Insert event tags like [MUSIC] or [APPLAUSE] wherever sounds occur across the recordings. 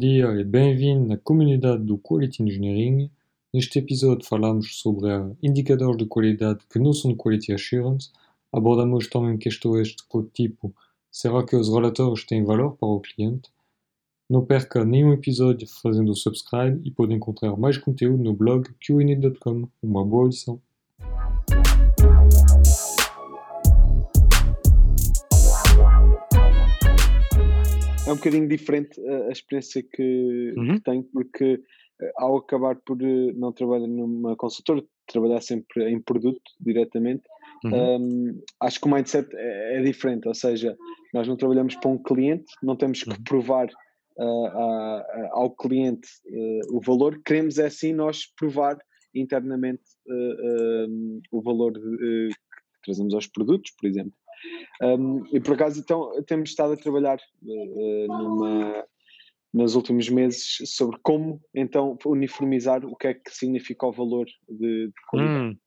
dia e bem-vindo na comunidade do Quality Engineering. Neste episódio falamos sobre indicadores de qualidade que não são de Quality Assurance. Abordamos também questões do tipo será que os relatórios têm valor para o cliente? Não perca nenhum episódio fazendo o subscribe e pode encontrar mais conteúdo no blog qinit.com. Uma boa audição! É um bocadinho diferente a, a experiência que, uhum. que, tenho, porque eh, ao acabar por eh, não trabalhar numa consultora, trabalhar sempre em produto diretamente, uhum. um, acho que o mindset é, é, diferente, ou seja, nós não trabalhamos para um cliente, não temos que uhum. provar uh, a, a, ao cliente uh, o valor, queremos é sim nós provar internamente uh, o valor de, que trazemos aos produtos, por exemplo. Um, e por acaso, então, temos estado a trabalhar uh, numa, nos últimos meses sobre como então uniformizar o que é que significa o valor de, de qualidade. Hum,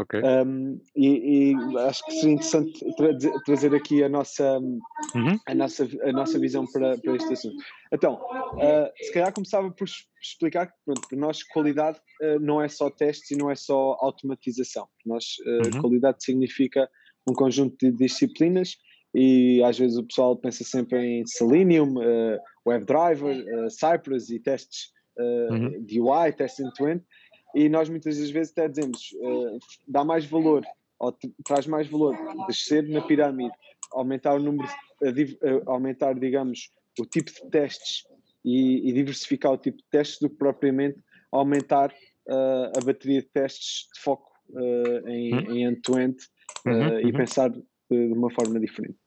okay. um, e, e, acho que seria interessante tra trazer aqui a nossa, uhum. a nossa, a nossa visão para, para este assunto. Então, uh, se calhar começava por explicar que pronto, para nós qualidade uh, não é só testes e não é só automatização. Para nós, uh, uhum. qualidade significa um conjunto de disciplinas e às vezes o pessoal pensa sempre em Selenium, uh, WebDriver, uh, Cypress e testes uh, uhum. de UI, testes end-to-end, e nós muitas das vezes até dizemos, uh, dá mais valor, ou traz mais valor descer na pirâmide, aumentar o número, aumentar, digamos, o tipo de testes e, e, diversificar o tipo de testes do que propriamente aumentar a bateria de testes de foco em, uhum. em end-to-end uhum, uh, e uhum. pensar de, uma forma diferente.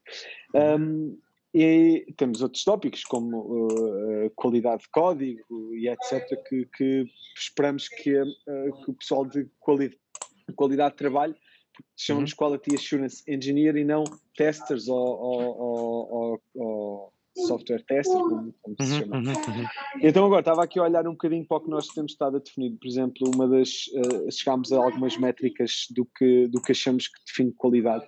Um, e temos outros tópicos como uh, qualidade de código e etc. que, que esperamos que, uh, que, o pessoal de quali qualidade de trabalho chamamos uhum. Quality Assurance Engineer e não testers ou, ou, ou, ou software tester, como, como se uhum, chama. Uhum, uhum. Então agora estava aqui a olhar um bocadinho para o que nós temos estado a definir. Por exemplo, uma das uh, chegámos a algumas métricas do que, do que achamos que define qualidade.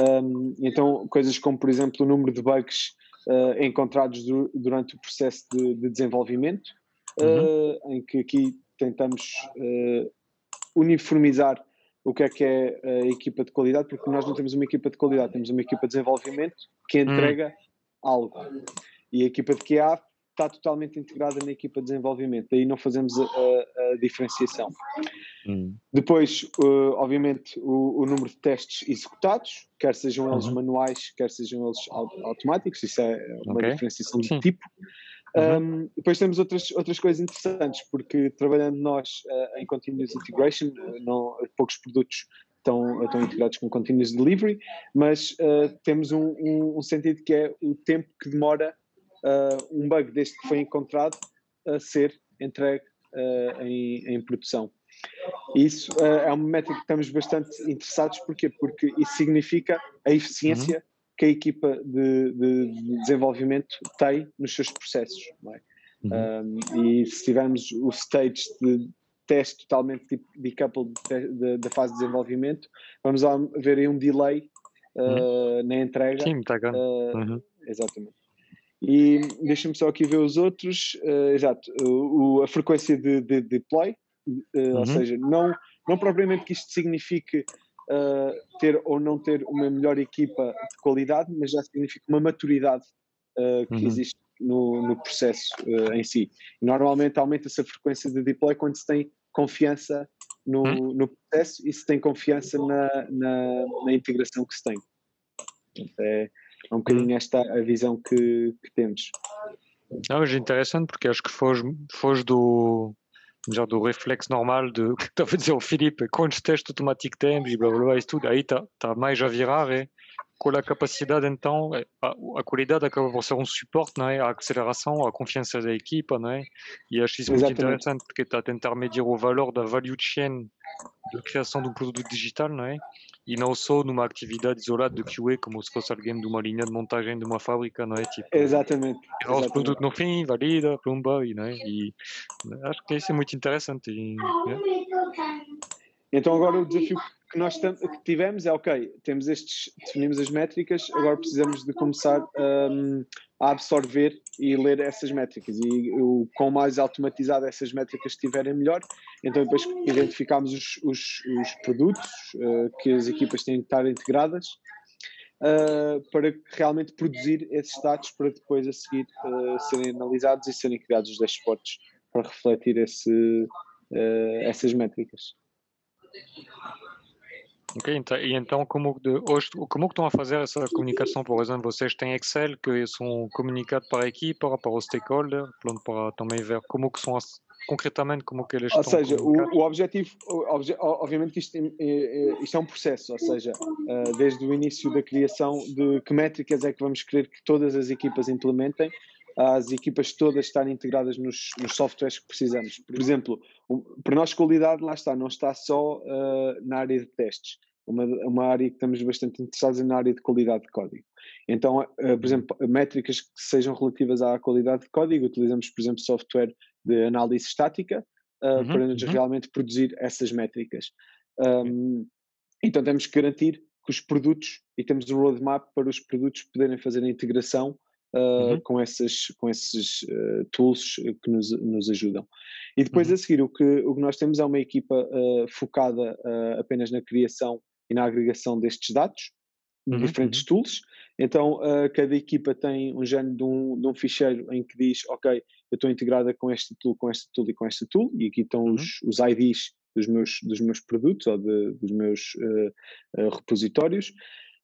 Um, então, coisas como, por exemplo, o número de bugs uh, encontrados du durante o processo de, de desenvolvimento, uh, em que aqui tentamos uniformizar o que é que é a equipa de qualidade, porque nós não temos uma equipa de qualidade, temos uma equipa de desenvolvimento que hum. entrega algo. E a equipa de QA está totalmente integrada na equipa de desenvolvimento, daí não fazemos a, a, a diferenciação. Hum. Depois, uh, obviamente, o, o, número de testes executados, quer sejam eles uhum. manuais, quer sejam eles automáticos, isso é uma okay. diferenciação de Sim. tipo. Uhum. Um, depois temos outras, outras coisas interessantes, porque trabalhando nós uh, em Continuous Integration, uh, não, poucos produtos estão, estão integrados com Continuous Delivery, mas uh, temos um, um, um, sentido que é o tempo que demora uh, um bug desde que foi encontrado a ser entregue uh, em, em, produção. Isso é uma métrica que estamos bastante interessados, porquê? Porque isso significa a eficiência uhum. que a equipa de, de, de, desenvolvimento tem nos seus processos. É? Uhum. Um, e se tivermos o stage de teste totalmente tipo decoupled da fase de desenvolvimento, vamos ver aí um delay uh, uhum. na entrega. Sim, está uh, uhum. Exatamente. E deixa-me só aqui ver os outros. Uh, exato, o, a frequência de, de, de deploy, uhum. ou seja, não, não propriamente que isto signifique ter ou não ter uma melhor equipa de qualidade, mas já significa uma maturidade que uhum. existe no, no processo uh, em si. normalmente aumenta-se a frequência de deploy quando se tem confiança no, hum? no processo e se tem confiança na, na, na integração que se tem. É, é um bocadinho hum. esta a visão que, que temos. Não, mas é interessante porque acho que foge, foge do, já do reflexo normal de [LAUGHS] que estava a dizer o Filipe, quantos testes automáticos temos e blá blá blá e tudo, aí está tá mais a virar é? Com a capacidade então a, a qualidade acaba por ser um suporte não é a aceleração a confiança da equipa não é e acho isso muito interessante porque está a tentar medir o valor da value chain de criação de um produto digital não é e não só numa atividade isolada de QA como se fosse alguém de uma linha de montagem de uma fábrica não é tipo exatamente, exatamente. o produto no fim valida plumba e não é e acho que isso é muito interessante e, é. então agora o desafio que nós que tivemos é ok, temos estes, definimos as métricas, agora precisamos de começar um, a absorver e ler essas métricas. E o quão mais automatizado essas métricas estiverem, melhor. Então, depois identificamos os, os, os produtos uh, que as equipas têm de estar integradas uh, para realmente produzir esses dados para depois a seguir uh, serem analisados e serem criados os dashboards para refletir esse, essas métricas. Ok, então, e então como, de, hoje, como que estão a fazer essa comunicação? Por exemplo, vocês têm Excel que são comunicados para a equipa, para os stakeholders, para também ver como que são concretamente como que eles ou estão seja, o, o, objetivo, o, obje, obviamente que isto, é, é, isto, é um processo, ou seja, uh, desde o início da criação de que métricas é que vamos querer que todas as equipas implementem, as equipas todas estarem integradas nos, nos softwares que precisamos. Por exemplo, um, para nós qualidade, lá está, não está só uh, na área de testes. Uma, uma área que estamos bastante interessados é na área de qualidade de código. Então, uh, por uhum. exemplo, métricas que sejam relativas à qualidade de código, utilizamos, por exemplo, software de análise estática uh, uhum, para nos uhum. realmente produzir essas métricas. Um, então, temos que garantir que os produtos, e temos o roadmap para os produtos poderem fazer a integração uh, uhum. com, essas, com esses uh, tools que nos, nos ajudam. E depois uhum. a seguir, o que, o que nós temos é uma equipa uh, focada apenas na criação e na agregação destes dados, de uhum. diferentes uhum. tools. Então, cada equipa tem um género de um, de um ficheiro em que diz, ok, eu estou integrada com este tool, com este tool e com este tool, e aqui estão uhum. os, os IDs dos meus, dos meus produtos ou de, dos meus repositórios.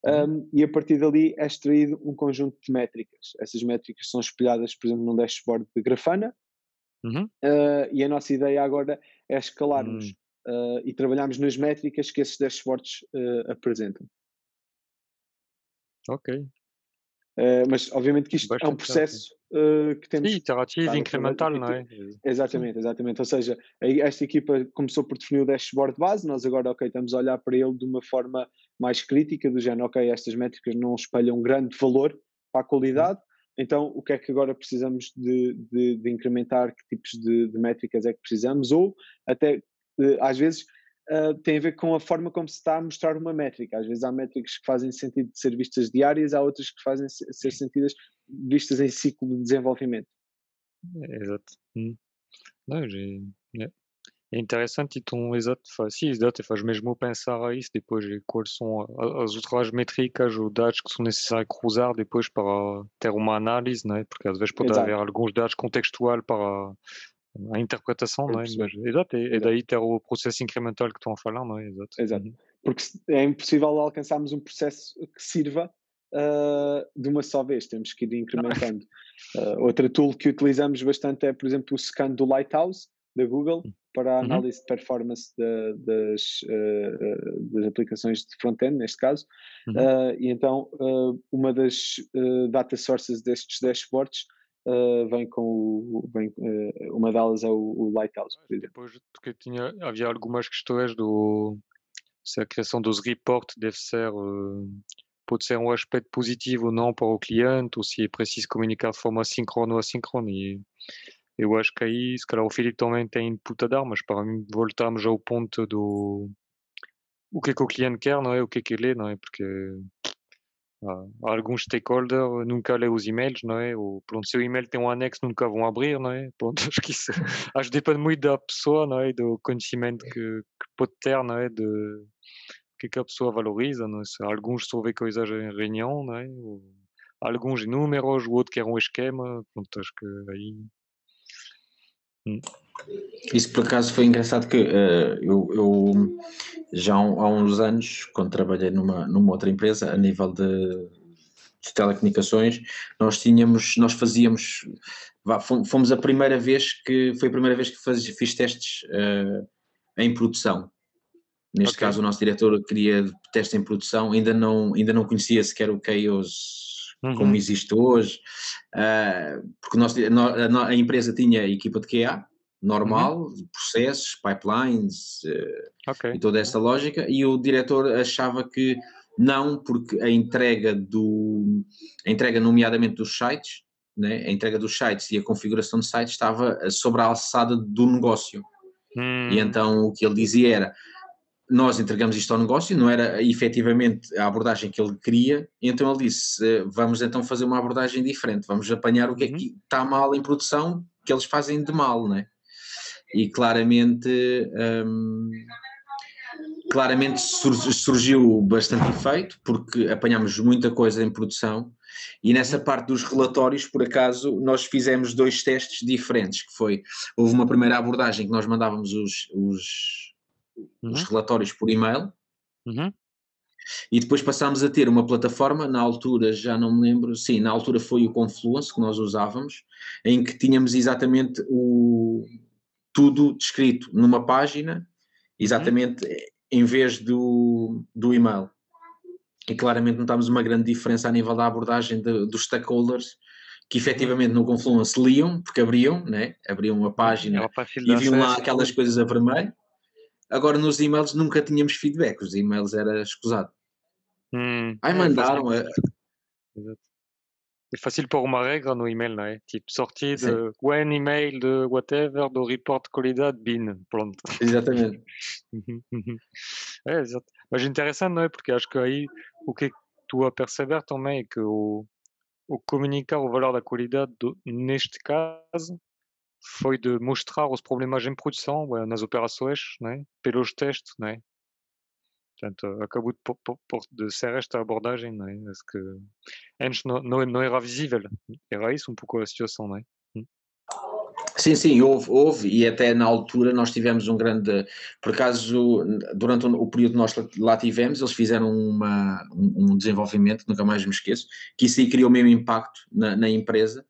Um, uhum. e a partir dali é extraído um conjunto de métricas. Essas métricas são espelhadas, por exemplo, num dashboard de Grafana, uhum. uh, e a nossa ideia agora é escalarmos uhum. uh, e trabalharmos nas métricas que esses dashboards uh, apresentam. Ok. Mas obviamente que isto Bastante é um processo uh, que temos. Sim, iterativo, incremental, não é? Exatamente, exatamente. Ou seja, esta equipa começou por definir o dashboard base, nós agora, ok, estamos a olhar para ele de uma forma mais crítica, do género, ok, estas métricas não espelham grande valor para a qualidade, então o que é que agora precisamos de, de, de incrementar, que tipos de, de, métricas é que precisamos, ou até, eh, às vezes, Uh, tem a ver com a forma como se está a mostrar uma métrica. Às vezes há métricas que fazem sentido de ser vistas diárias, há outras que fazem ser sentidas vistas em ciclo de desenvolvimento. É, exato. Hum. Não, é. é interessante, então, exato, sim, exato, faz mesmo pensar a isso depois, quais são as outras métricas ou dados que são necessários cruzar depois para ter uma análise, não é? porque às vezes pode exato. haver alguns dados contextuais para a interpretação, não é? Mas, exato, e, e daí ter o processo incremental que estão a falar, não é? Exato. Exato. Uhum. Porque é impossível alcançarmos um processo que sirva uh, de uma só vez, temos que ir incrementando. Uh, [LAUGHS] outra tool que utilizamos bastante é, por exemplo, o scan do Lighthouse da Google hum. para a uhum. análise uhum. de performance de, das, uh, das aplicações de front-end, neste caso. Uhum. e então, uma das data sources destes dashboards Uh, vem com o, vem, uh, uma delas é o, o Lighthouse. Depois porque tinha, havia algumas questões do se a criação dos reports deve ser uh, pode ser um aspecto positivo ou não para o cliente, ou se é preciso comunicar de forma síncrona ou assíncrona. E eu acho que aí, se calhar, o Filipe também tem input a dar, mas para mim, voltamos ao ponto do o que é que o cliente quer, não é? O que é que ele é, não é? Porque alguns stakeholders nunca lê os e-mails, não é? Ou, pronto, se o e-mail tem um anexo, nunca vão abrir, não é? [LAUGHS] Pronto, acho que isso [LAUGHS] acho que depende muito da pessoa, não é? Do conhecimento que, que pode ter, não é? De, que, que a pessoa valoriza, não é? alguns vê coisas em reunião, não é? Ou, alguns números, o outro quer um esquema, pronto, acho que aí... Hum. Isso por acaso foi engraçado que uh, eu, eu, já há uns anos, quando trabalhei numa, numa outra empresa, a nível de, de telecomunicações, nós tínhamos, nós fazíamos, fomos a primeira vez que, foi a primeira vez que faz, fiz testes uh, em produção. Neste okay. caso, o nosso diretor queria teste em produção, ainda não, ainda não conhecia sequer o Chaos uhum. como existe hoje, uh, porque nós, a, a, empresa tinha equipa de QA, normal, uhum. processos, pipelines uh, okay. e toda essa lógica, e o diretor achava que não, porque a entrega do, a entrega nomeadamente dos sites, né, a entrega dos sites e a configuração de sites estava sobre a alçada do negócio. E hum. então o que ele dizia era, nós entregamos isto ao negócio, não era efetivamente a abordagem que ele queria, então ele disse: eh, vamos então fazer uma abordagem diferente, vamos apanhar o que é que uhum. está mal em produção, que eles fazem de mal, né? E claramente, hum, claramente surgiu bastante efeito, porque apanhámos muita coisa em produção, e nessa parte dos relatórios, por acaso, nós fizemos dois testes diferentes, que foi, houve uma primeira abordagem que nós mandávamos os, os uhum. os relatórios por e-mail. Uhum. E depois passámos a ter uma plataforma, na altura já não me lembro, sim, na altura foi o Confluence que nós usávamos, em que tínhamos exatamente o, tudo descrito numa página, exatamente uhum. em vez do, do e-mail. E claramente notámos uma grande diferença a nível da abordagem de, dos stakeholders, que efetivamente no Confluence liam, porque abriam, né? abriam a página e viam lá aquelas coisas a vermelho, Agora nos e-mails nunca tínhamos feedback, os e-mails era escusado. Hum, Ai, é mandaram. É, Exato. É fácil pôr uma regra no e-mail, não é? Tipo, sortir de when email de whatever, do report qualidade, bin, pronto. Exatamente. Uhum, [LAUGHS] uhum. é, exato. Mas interessante, não é? Porque acho que aí o que tu a perceber também é que o, o comunicar o valor da qualidade, do, neste caso, foi de mostrar os problemas em produção nas operações, né? pelos testes, né? Portanto, acabou de, por, por, de ser esta abordagem, né? Parce que antes não, não, não, era visível. Era isso um pouco a situação, né? Sim, sim, houve, houve, e até na altura nós tivemos um grande, por acaso, durante o período que nós lá tivemos, eles fizeram uma, um, desenvolvimento, nunca mais me esqueço, que isso aí criou o mesmo impacto na, na empresa,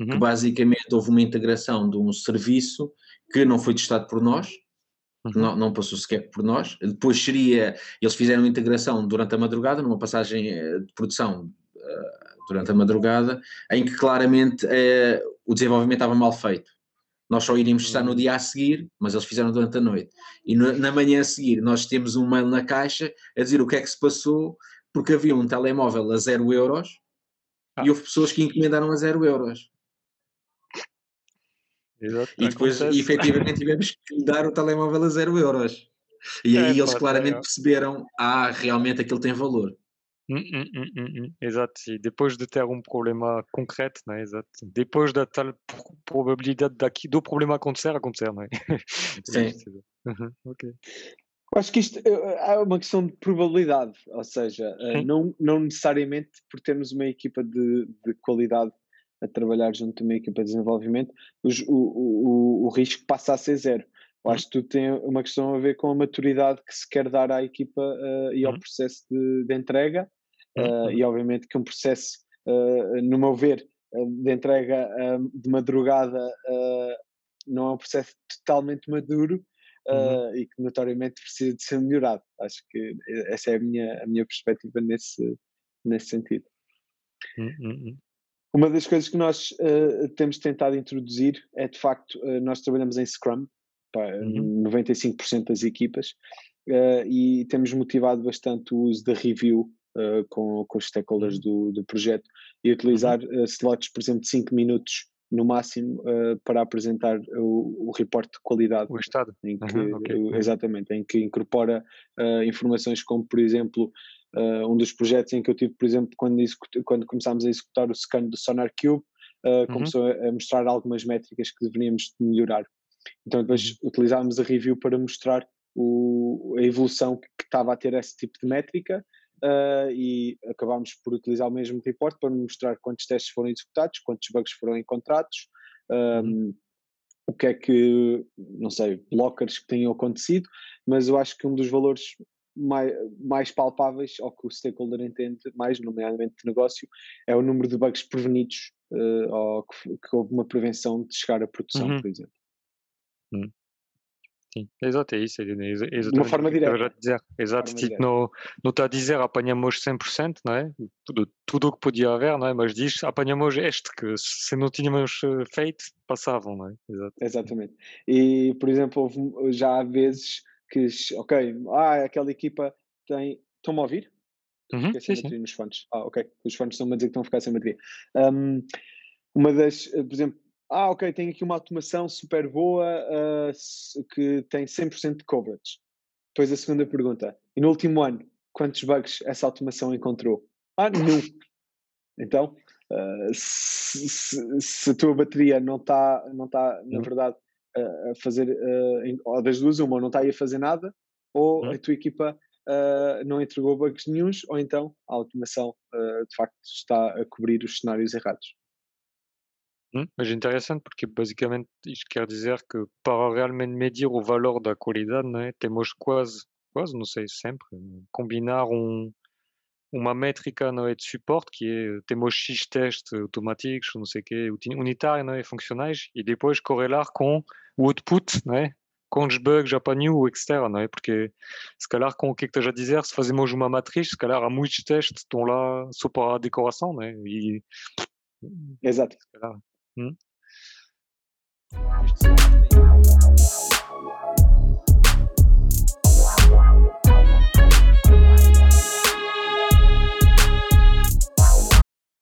uhum. que basicamente houve uma integração de um serviço que não foi testado por nós, uhum. não, não passou sequer por nós, depois seria, eles fizeram integração durante a madrugada, numa passagem eh, de produção uh, durante a madrugada, em que claramente uh, o desenvolvimento estava mal feito. Nós só iríamos estar no uhum. dia a seguir, mas eles fizeram durante a noite. E no, na manhã a seguir nós temos um mail na caixa a dizer o que é que se passou, porque havia um telemóvel a zero euros ah. e houve pessoas que encomendaram a zero euros. Exato, e depois, acontece. efetivamente, tivemos que dar o telemóvel a zero euros. E aí é, eles claramente é. perceberam, ah, realmente aquilo tem valor. Hum, hum, hum, hum, hum. exato, e depois de ter um problema concreto, né? exato. depois da tal probabilidade daqui, do problema acontecer, acontecer, [LAUGHS] não é? Sim. Uhum, ok. Acho que isto é uma questão de probabilidade, ou seja, eh, não, não necessariamente por termos uma equipa de, de qualidade a trabalhar junto de uma equipa de desenvolvimento, os, o, o, o risco passa a ser zero. Eu acho que tudo tem uma questão a ver com a maturidade que se quer dar à equipa uh, e ao uhum. processo de, de entrega, uh, e obviamente que um processo, uh, no meu ver, de entrega de madrugada não é um processo totalmente maduro uhum. e que notoriamente precisa de ser melhorado. Acho que essa é a minha, a minha perspectiva nesse, nesse sentido. Uhum. Uma das coisas que nós uh, temos tentado introduzir é, de facto, uh, nós trabalhamos em Scrum, para uhum. 95% das equipas, uh, e temos motivado bastante o uso da review com, com os stakeholders do, do projeto e utilizar uhum. slots, por exemplo, de 5 minutos no máximo para apresentar o, o reporte de qualidade. O estado. Em que, uhum, okay. Exatamente, em que incorpora informações como, por exemplo, Uh, um dos projetos em que eu tive, por exemplo, quando, quando começámos a executar o scan do Sonar Cube, uh, uhum. começou a, a, mostrar algumas métricas que deveríamos melhorar. Então depois uhum. utilizámos a review para mostrar o, a evolução que, que, estava a ter esse tipo de métrica uh, e acabámos por utilizar o mesmo report para mostrar quantos testes foram executados, quantos bugs foram encontrados, um, uhum. o que é que, não sei, blockers que tenham acontecido, mas eu acho que um dos valores mais, mais palpáveis, ou que o stakeholder entende mais, nomeadamente de negócio, é o número de bugs prevenidos, uh, ou que, que, houve uma prevenção de chegar à produção, uhum. por exemplo. Uhum. Sim, exato, é isso. É, é de uma forma direta. Dizer. Exato, tipo, não, não está a dizer apanhamos 100%, não é? Tudo, tudo o que podia haver, não é? Mas diz apanhamos este, que se não tínhamos eh, feito, passavam, não é? Exato. Exatamente. E, por exemplo, houve, já há vezes que, ok, ah, aquela equipa tem. Estão-me a ouvir? Uhum, sim, sim. nos fones. Ah, ok. Os fones estão-me a dizer que estão a ficar sem bateria. Um, uma das, eh, por exemplo, ah, ok, tem aqui uma automação super boa uh, que tem 100% de coverage. depois a segunda pergunta. E no último ano, quantos bugs essa automação encontrou? Ah, nenhum. Então, uh, se, se, se, a tua bateria não está, não tá, na verdade, uh, a fazer, ou das duas, uma, não está aí a fazer nada, ou a tua equipa não entregou bugs nenhums, ou então a automação de facto está a cobrir os cenários errados. Hum, mas interessante porque basicamente isto quer dizer que para realmente medir o valor da qualidade, né, temos quase, quase, não sei, sempre, combinar um, métrica não é, de suporte que é, temos X testes automáticos, não sei o quê, unitários não é, funcionais, e depois correlar com o output, não é, com os bugs apanhos ou externos, não é, porque se calhar com o que que a dizer, se fazemos uma matriz, se calhar há muitos testes estão lá só para a decoração, não é, e... Exato. Se calhar, hum?